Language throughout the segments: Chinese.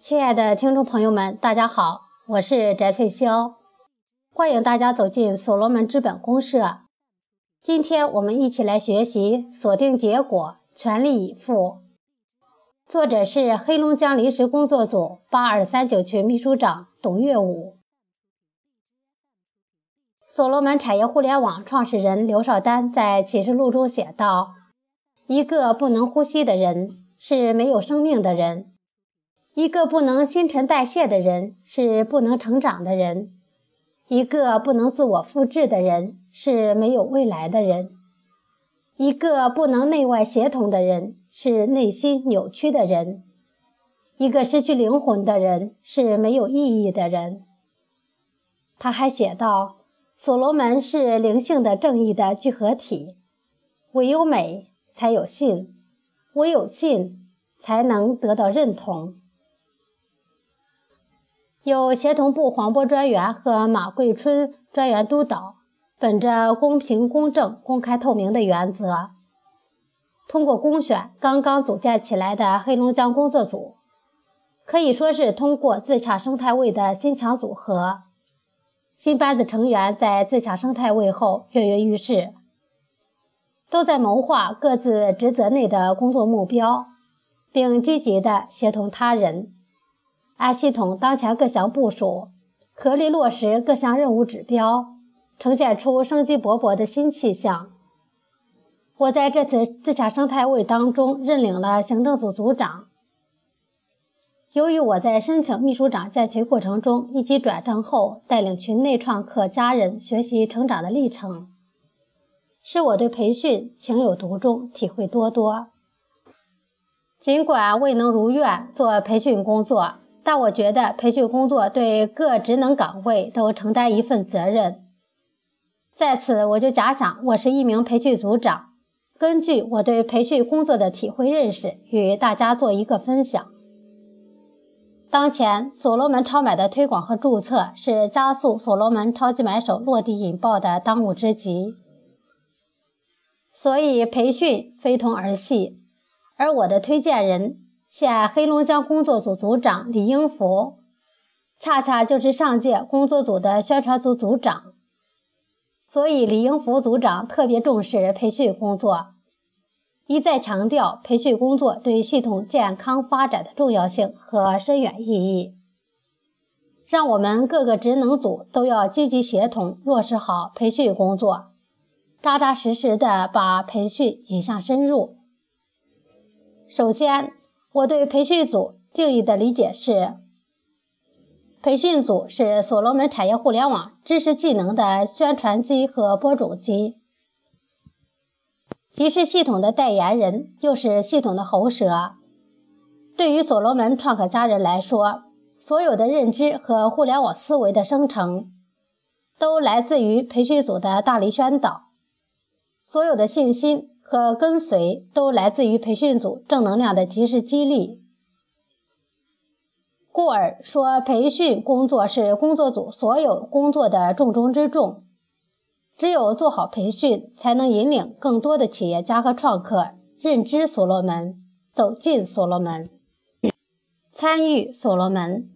亲爱的听众朋友们，大家好，我是翟翠霄，欢迎大家走进所罗门资本公社。今天我们一起来学习“锁定结果，全力以赴”。作者是黑龙江临时工作组八二三九群秘书长董月武。所罗门产业互联网创始人刘少丹在启示录中写道：“一个不能呼吸的人是没有生命的人。”一个不能新陈代谢的人是不能成长的人，一个不能自我复制的人是没有未来的人，一个不能内外协同的人是内心扭曲的人，一个失去灵魂的人是没有意义的人。他还写道：“所罗门是灵性的正义的聚合体，唯有美才有信，唯有信才能得到认同。”由协同部黄波专员和马桂春专员督导，本着公平、公正、公开、透明的原则，通过公选刚刚组建起来的黑龙江工作组，可以说是通过自洽生态位的新强组合。新班子成员在自洽生态位后跃跃欲试，都在谋划各自职责内的工作目标，并积极地协同他人。按系统当前各项部署，合力落实各项任务指标，呈现出生机勃勃的新气象。我在这次自洽生态位当中认领了行政组组长。由于我在申请秘书长在群过程中一级转正后，带领群内创客家人学习成长的历程，使我对培训情有独钟，体会多多。尽管未能如愿做培训工作。但我觉得培训工作对各职能岗位都承担一份责任。在此，我就假想我是一名培训组长，根据我对培训工作的体会认识，与大家做一个分享。当前，所罗门超买的推广和注册是加速所罗门超级买手落地引爆的当务之急，所以培训非同儿戏。而我的推荐人。现黑龙江工作组组长李英福，恰恰就是上届工作组的宣传组组长，所以李英福组长特别重视培训工作，一再强调培训工作对系统健康发展的重要性和深远意义，让我们各个职能组都要积极协同落实好培训工作，扎扎实实的把培训引向深入。首先。我对培训组定义的理解是：培训组是所罗门产业互联网知识技能的宣传机和播种机，既是系统的代言人，又是系统的喉舌。对于所罗门创客家人来说，所有的认知和互联网思维的生成，都来自于培训组的大力宣导，所有的信心。和跟随都来自于培训组正能量的及时激励，故而说培训工作是工作组所有工作的重中之重。只有做好培训，才能引领更多的企业家和创客认知所罗门，走进所罗门，参与所罗门。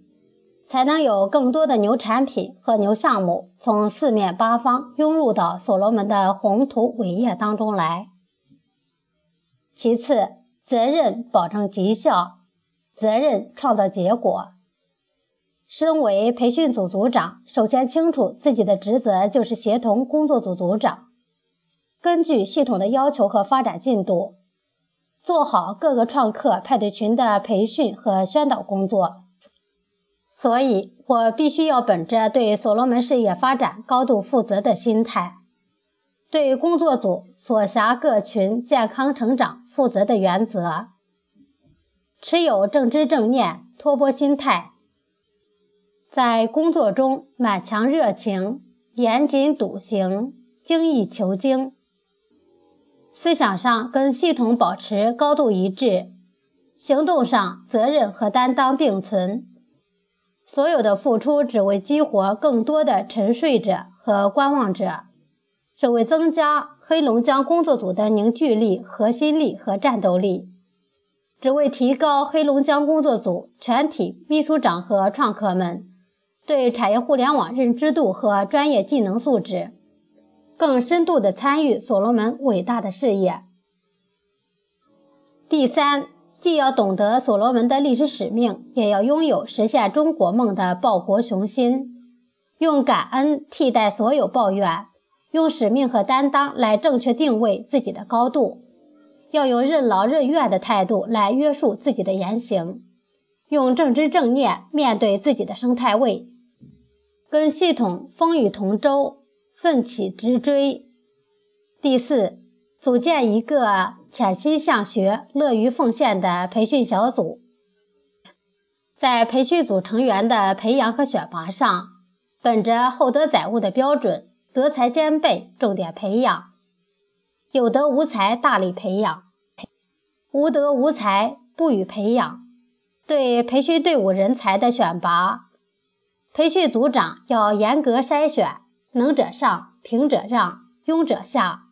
才能有更多的牛产品和牛项目从四面八方涌入到所罗门的宏图伟业当中来。其次，责任保证绩效，责任创造结果。身为培训组组长，首先清楚自己的职责就是协同工作组组长，根据系统的要求和发展进度，做好各个创客派对群的培训和宣导工作。所以，我必须要本着对所罗门事业发展高度负责的心态。对工作组所辖各群健康成长负责的原则，持有正知正念、托钵心态，在工作中满腔热情、严谨笃行、精益求精，思想上跟系统保持高度一致，行动上责任和担当并存，所有的付出只为激活更多的沉睡者和观望者。只为增加黑龙江工作组的凝聚力、核心力和战斗力，只为提高黑龙江工作组全体秘书长和创客们对产业互联网认知度和专业技能素质，更深度地参与所罗门伟大的事业。第三，既要懂得所罗门的历史使命，也要拥有实现中国梦的报国雄心，用感恩替代所有抱怨，用使命和担当来正确定位自己的高度。要用任劳任怨的态度来约束自己的言行，用正知正念面对自己的生态位，跟系统风雨同舟，奋起直追。第四，组建一个潜心向学、乐于奉献的培训小组，在培训组成员的培养和选拔上，本着厚德载物的标准，德才兼备，重点培养。有德无才，大力培养；无德无才，不予培养。对培训队伍人才的选拔，培训组长要严格筛选，能者上，平者让，庸者下，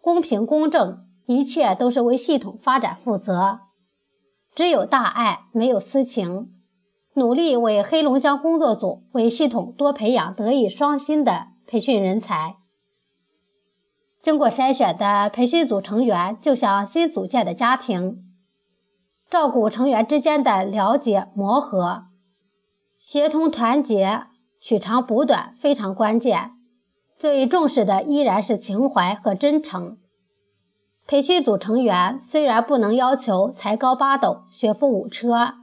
公平公正，一切都是为系统发展负责。只有大爱，没有私情，努力为黑龙江工作组、为系统多培养德艺双馨的培训人才。经过筛选的培训组成员，就像新组建的家庭，照顾成员之间的了解磨合、协同团结、取长补短非常关键。最重视的依然是情怀和真诚。培训组成员虽然不能要求才高八斗、学富五车，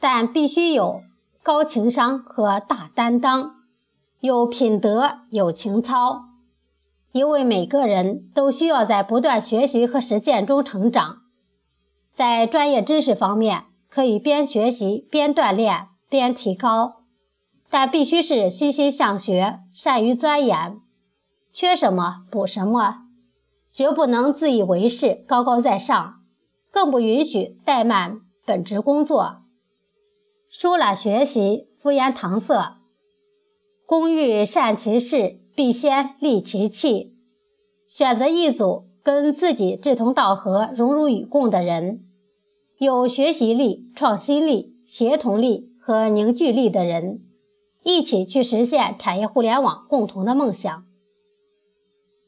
但必须有高情商和大担当，有品德、有情操。因为每个人都需要在不断学习和实践中成长，在专业知识方面可以边学习边锻炼边提高，但必须是虚心向学，善于钻研，缺什么补什么，绝不能自以为是、高高在上，更不允许怠慢本职工作、疏懒学习、敷衍搪塞。工欲善其事。必先利其器，选择一组跟自己志同道合、荣辱与共的人，有学习力、创新力、协同力和凝聚力的人，一起去实现产业互联网共同的梦想。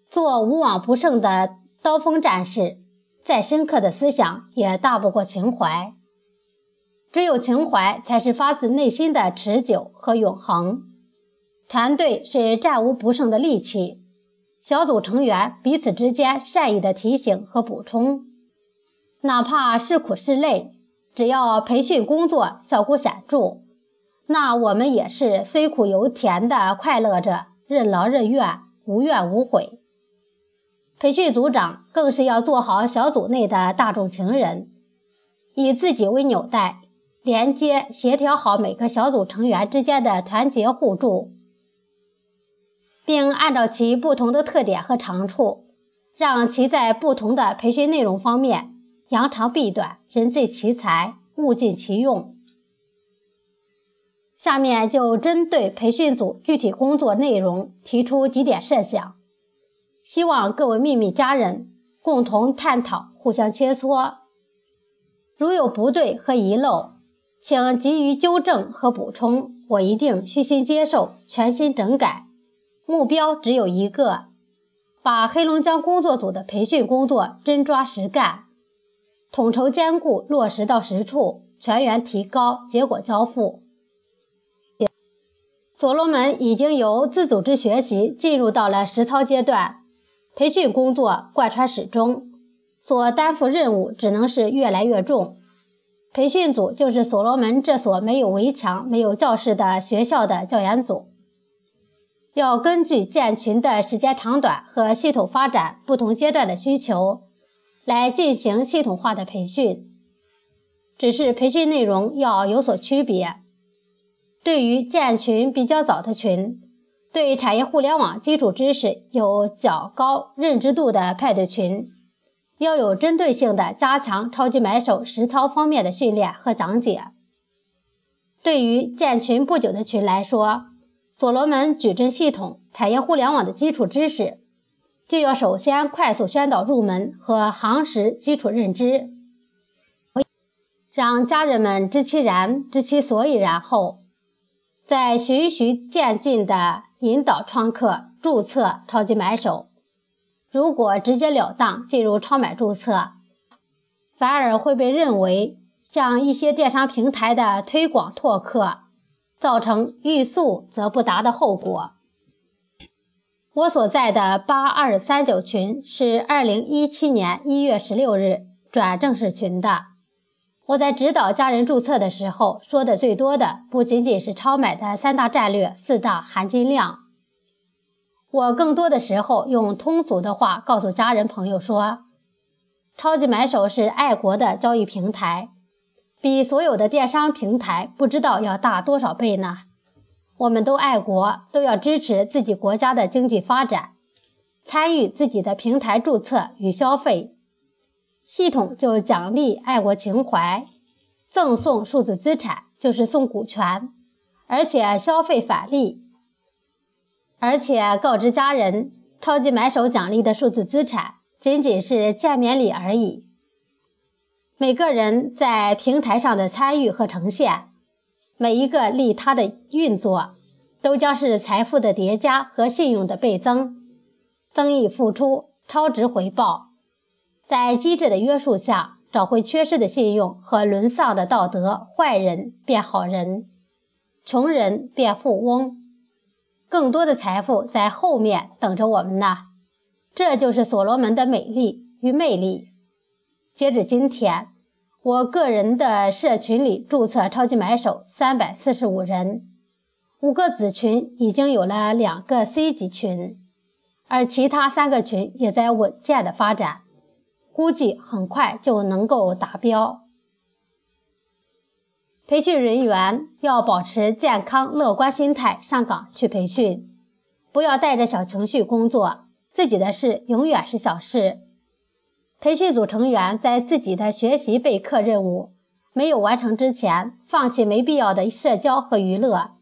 做无往不胜的刀锋战士，再深刻的思想也大不过情怀。只有情怀，才是发自内心的持久和永恒。团队是战无不胜的利器，小组成员彼此之间善意的提醒和补充，哪怕是苦是累，只要培训工作效果显著，那我们也是虽苦犹甜的快乐着，任劳任怨，无怨无悔。培训组长更是要做好小组内的大众情人，以自己为纽带，连接协调好每个小组成员之间的团结互助。并按照其不同的特点和长处，让其在不同的培训内容方面扬长避短，人尽其才，物尽其用。下面就针对培训组具体工作内容提出几点设想，希望各位秘密家人共同探讨，互相切磋。如有不对和遗漏，请急于纠正和补充，我一定虚心接受，全心整改。目标只有一个，把黑龙江工作组的培训工作真抓实干，统筹兼顾落实到实处，全员提高，结果交付。所罗门已经由自组织学习进入到了实操阶段，培训工作贯穿始终，所担负任务只能是越来越重。培训组就是所罗门这所没有围墙、没有教室的学校的教研组。要根据建群的时间长短和系统发展不同阶段的需求，来进行系统化的培训。只是培训内容要有所区别。对于建群比较早的群，对产业互联网基础知识有较高认知度的派对群，要有针对性的加强超级买手实操方面的训练和讲解。对于建群不久的群来说，所罗门矩阵系统、产业互联网的基础知识，就要首先快速宣导入门和夯实基础认知。让家人们知其然，知其所以然后，再循序渐进地引导创客注册超级买手。如果直截了当进入超买注册，反而会被认为像一些电商平台的推广拓客，造成欲速则不达的后果。我所在的八二三九群是二零一七年一月十六日转正式群的。我在指导家人注册的时候，说的最多的不仅仅是超买的三大战略、四大含金量。我更多的时候用通俗的话告诉家人朋友说：“超级买手是爱国的交易平台，比所有的电商平台不知道要大多少倍呢。我们都爱国，都要支持自己国家的经济发展，参与自己的平台注册与消费。”系统就奖励爱国情怀，赠送数字资产就是送股权，而且消费返利，而且告知家人，超级买手奖励的数字资产仅仅是见面礼而已。每个人在平台上的参与和呈现，每一个利他的运作，都将是财富的叠加和信用的倍增，增益付出，超值回报。在机制的约束下，找回缺失的信用和沦丧的道德，坏人变好人，穷人变富翁，更多的财富在后面等着我们呢。这就是所罗门的美丽与魅力。截止今天，我个人的社群里注册超级买手三百四十五人，五个子群已经有了两个 C 级群，而其他三个群也在稳健的发展。估计很快就能够达标。培训人员要保持健康乐观心态上岗去培训，不要带着小情绪工作。自己的事永远是小事。培训组成员在自己的学习备课任务没有完成之前，放弃没必要的社交和娱乐，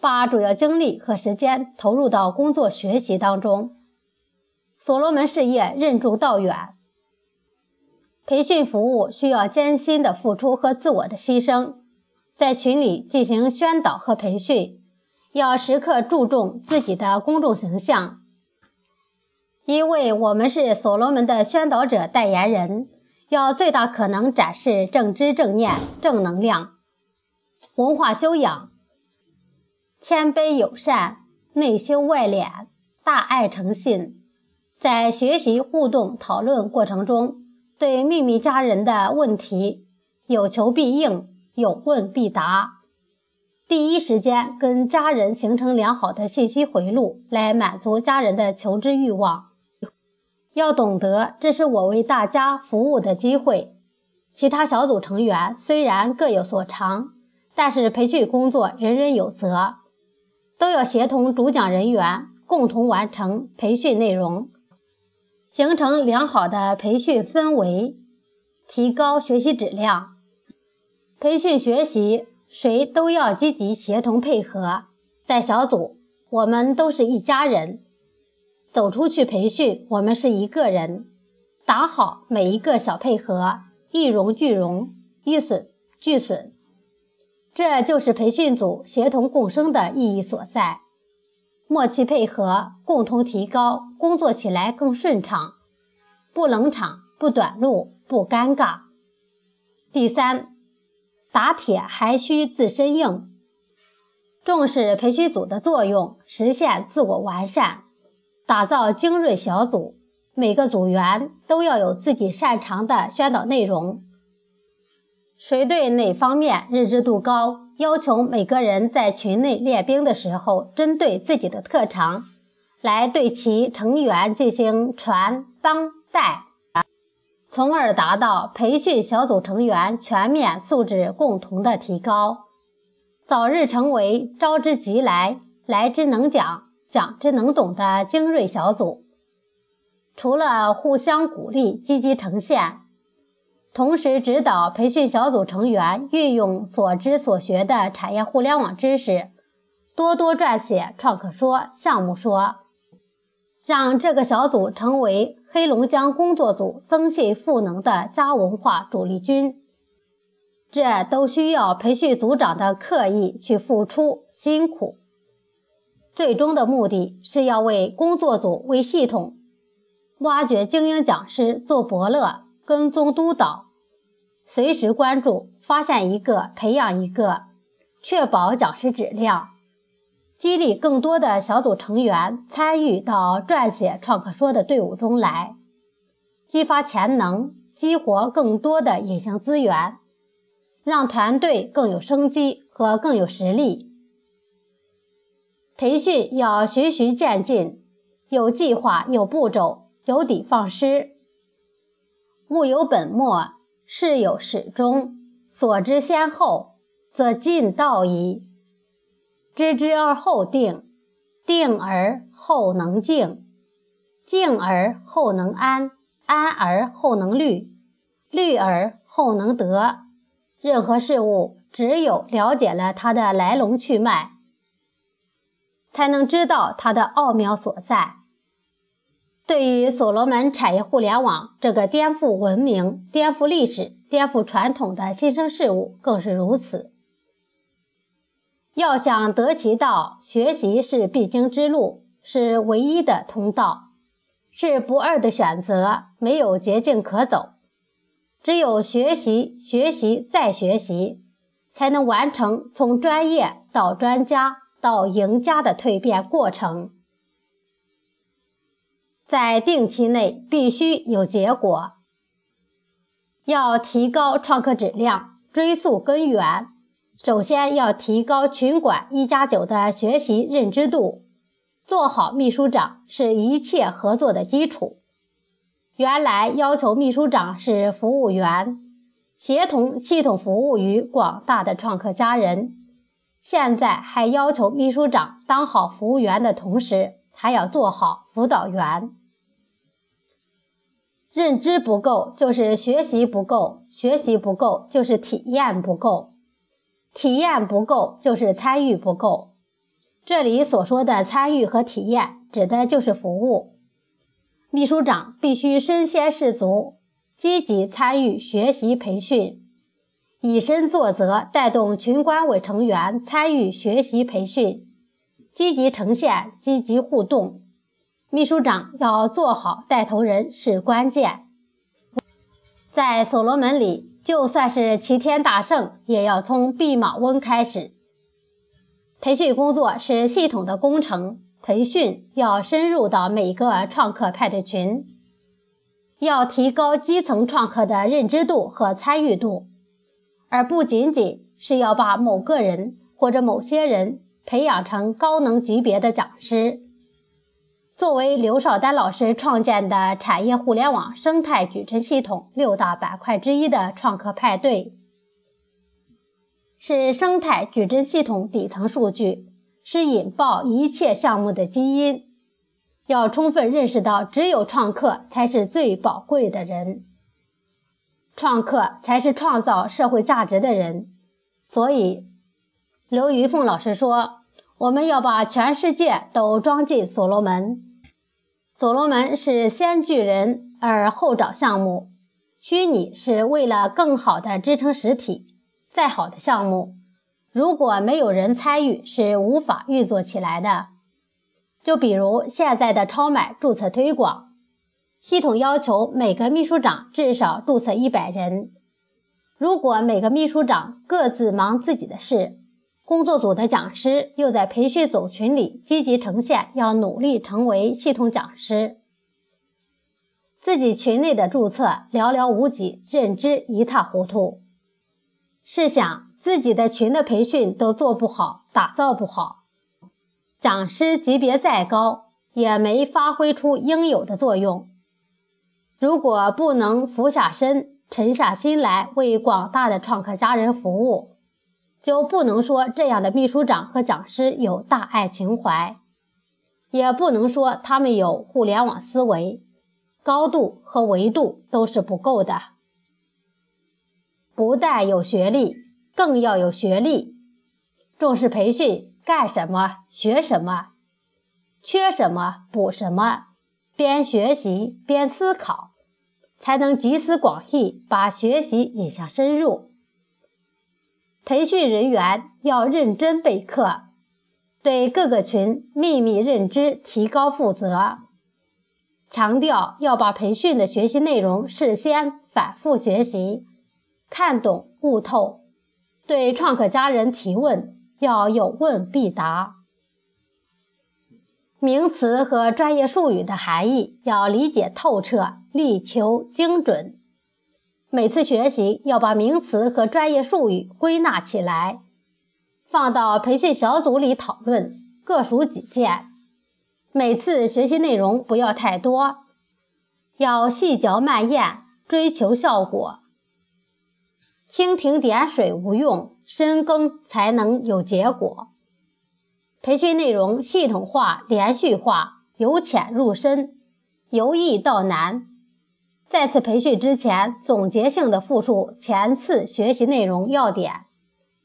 把主要精力和时间投入到工作学习当中。所罗门事业任重道远。培训服务需要艰辛的付出和自我的牺牲，在群里进行宣导和培训，要时刻注重自己的公众形象，因为我们是所罗门的宣导者代言人，要最大可能展示正知正念、正能量、文化修养、谦卑友善、内修外敛、大爱诚信，在学习互动讨论过程中。对秘密家人的问题，有求必应，有问必答，第一时间跟家人形成良好的信息回路，来满足家人的求知欲望。要懂得，这是我为大家服务的机会。其他小组成员虽然各有所长，但是培训工作人人有责，都要协同主讲人员共同完成培训内容。形成良好的培训氛围，提高学习质量。培训学习，谁都要积极协同配合。在小组，我们都是一家人；走出去培训，我们是一个人。打好每一个小配合，一荣俱荣，一损俱损。这就是培训组协同共生的意义所在。默契配合，共同提高，工作起来更顺畅，不冷场，不短路，不尴尬。第三，打铁还需自身硬，重视培训组的作用，实现自我完善，打造精锐小组。每个组员都要有自己擅长的宣导内容，谁对哪方面认知度高？要求每个人在群内练兵的时候，针对自己的特长，来对其成员进行传帮带，从而达到培训小组成员全面素质共同的提高，早日成为招之即来、来之能讲、讲之能懂的精锐小组。除了互相鼓励、积极呈现。同时指导培训小组成员运用所知所学的产业互联网知识，多多撰写创客说、项目说，让这个小组成为黑龙江工作组增信赋能的家文化主力军。这都需要培训组长的刻意去付出辛苦。最终的目的是要为工作组、为系统挖掘精英讲师做伯乐，跟踪督导，随时关注，发现一个培养一个，确保讲师质量，激励更多的小组成员参与到撰写创客说的队伍中来，激发潜能，激活更多的隐形资源，让团队更有生机和更有实力。培训要循序渐进，有计划、有步骤、有的放矢。物有本末，事有始终，所知先后，则近道矣。知之而后定，定而后能静，静而后能安，安而后能虑，虑而后能得。任何事物，只有了解了它的来龙去脉。才能知道它的奥妙所在。对于所罗门产业互联网这个颠覆文明、颠覆历史、颠覆传统的新生事物，更是如此。要想得其道，学习是必经之路，是唯一的通道，是不二的选择，没有捷径可走。只有学习、学习再学习，才能完成从专业到专家。到赢家的蜕变过程，在定期内必须有结果。要提高创客质量，追溯根源，首先要提高群管一加九的学习认知度。做好秘书长是一切合作的基础。原来要求秘书长是服务员，协同系统服务于广大的创客家人。现在还要求秘书长当好服务员的同时，还要做好辅导员。认知不够就是学习不够，学习不够就是体验不够，体验不够就是参与不够。这里所说的参与和体验，指的就是服务。秘书长必须身先士卒，积极参与学习培训。以身作则，带动群管委成员参与学习培训，积极呈现，积极互动。秘书长要做好带头人是关键。在所罗门里，就算是齐天大圣，也要从弼马温开始。培训工作是系统的工程，培训要深入到每个创客派对群，要提高基层创客的认知度和参与度。而不仅仅是要把某个人或者某些人培养成高能级别的讲师。作为刘少丹老师创建的产业互联网生态矩阵系统六大板块之一的创客派对，是生态矩阵系统底层数据，是引爆一切项目的基因。要充分认识到，只有创客才是最宝贵的人。创客才是创造社会价值的人，所以刘于凤老师说：“我们要把全世界都装进所罗门。所罗门是先聚人而后找项目，虚拟是为了更好的支撑实体。再好的项目，如果没有人参与，是无法运作起来的。就比如现在的超买注册推广。”系统要求每个秘书长至少注册一百人。如果每个秘书长各自忙自己的事，工作组的讲师又在培训组群里积极呈现，要努力成为系统讲师，自己群内的注册寥寥无几，认知一塌糊涂。试想，自己的群的培训都做不好，打造不好，讲师级别再高，也没发挥出应有的作用。如果不能俯下身、沉下心来为广大的创客家人服务，就不能说这样的秘书长和讲师有大爱情怀，也不能说他们有互联网思维，高度和维度都是不够的。不但有学历，更要有学历。重视培训，干什么学什么，缺什么补什么，边学习边思考。才能集思广益，把学习引向深入。培训人员要认真备课，对各个群秘密认知提高负责。强调要把培训的学习内容事先反复学习，看懂悟透。对创客家人提问要有问必答。名词和专业术语的含义要理解透彻，力求精准。每次学习要把名词和专业术语归纳起来，放到培训小组里讨论，各抒己见。每次学习内容不要太多，要细嚼慢咽，追求效果。蜻蜓点水无用，深耕才能有结果。培训内容系统化、连续化，由浅入深，由易到难。在次培训之前，总结性的复述前次学习内容要点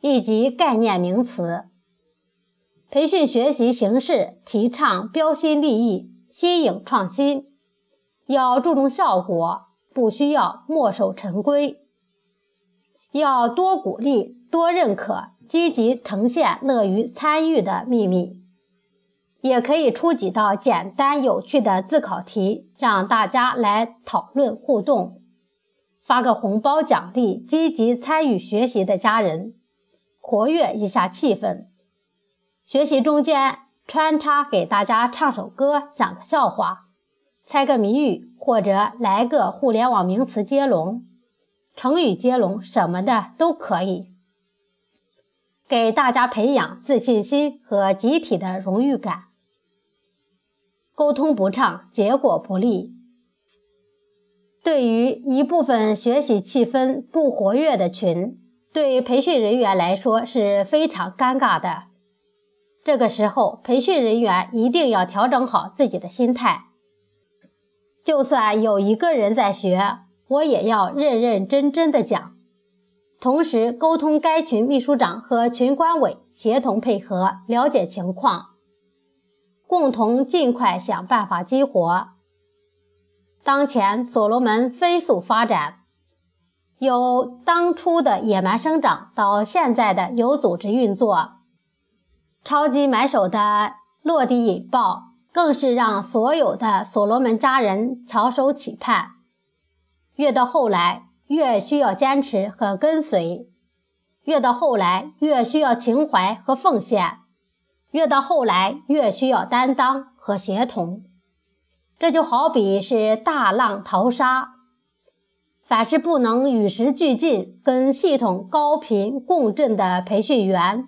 以及概念名词。培训学习形式提倡标新立异、新颖创新，要注重效果，不需要墨守成规。要多鼓励，多认可。积极呈现乐于参与的秘密，也可以出几道简单有趣的自考题，让大家来讨论互动。发个红包奖励积极参与学习的家人，活跃一下气氛。学习中间穿插给大家唱首歌，讲个笑话，猜个谜语，或者来个互联网名词接龙、成语接龙什么的都可以。给大家培养自信心和集体的荣誉感。沟通不畅，结果不利。对于一部分学习气氛不活跃的群，对培训人员来说是非常尴尬的。这个时候，培训人员一定要调整好自己的心态。就算有一个人在学，我也要认认真真的讲。同时，沟通该群秘书长和群管委协同配合，了解情况，共同尽快想办法激活。当前所罗门飞速发展，由当初的野蛮生长到现在的有组织运作，超级买手的落地引爆，更是让所有的所罗门家人翘首企盼。越到后来。越需要坚持和跟随，越到后来越需要情怀和奉献，越到后来越需要担当和协同。这就好比是大浪淘沙，凡是不能与时俱进、跟系统高频共振的培训员，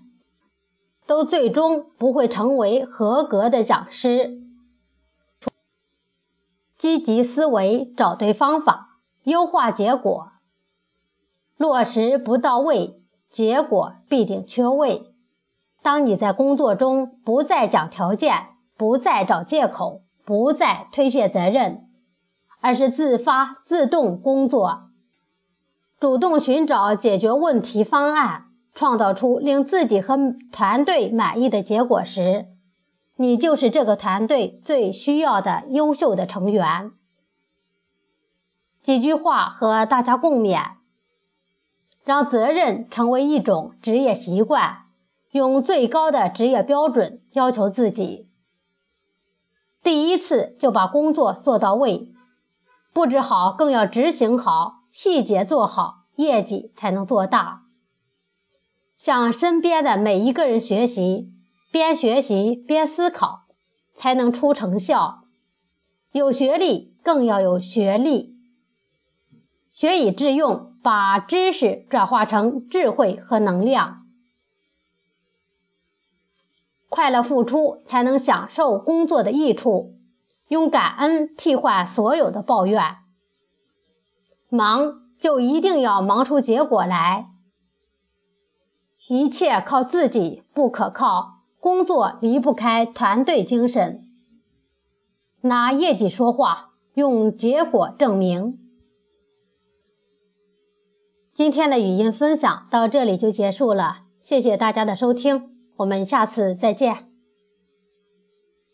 都最终不会成为合格的讲师。积极思维，找对方法，优化结果。落实不到位，结果必定缺位。当你在工作中不再讲条件，不再找借口，不再推卸责任，而是自发自动工作，主动寻找解决问题方案，创造出令自己和团队满意的结果时，你就是这个团队最需要的优秀的成员。几句话和大家共勉。让责任成为一种职业习惯，用最高的职业标准要求自己。第一次就把工作做到位，布置好更要执行好，细节做好，业绩才能做大。向身边的每一个人学习，边学习边思考，才能出成效。有学历更要有学历，学以致用。把知识转化成智慧和能量，快乐付出才能享受工作的益处，用感恩替换所有的抱怨。忙就一定要忙出结果来，一切靠自己不可靠，工作离不开团队精神，拿业绩说话，用结果证明。今天的语音分享到这里就结束了，谢谢大家的收听，我们下次再见。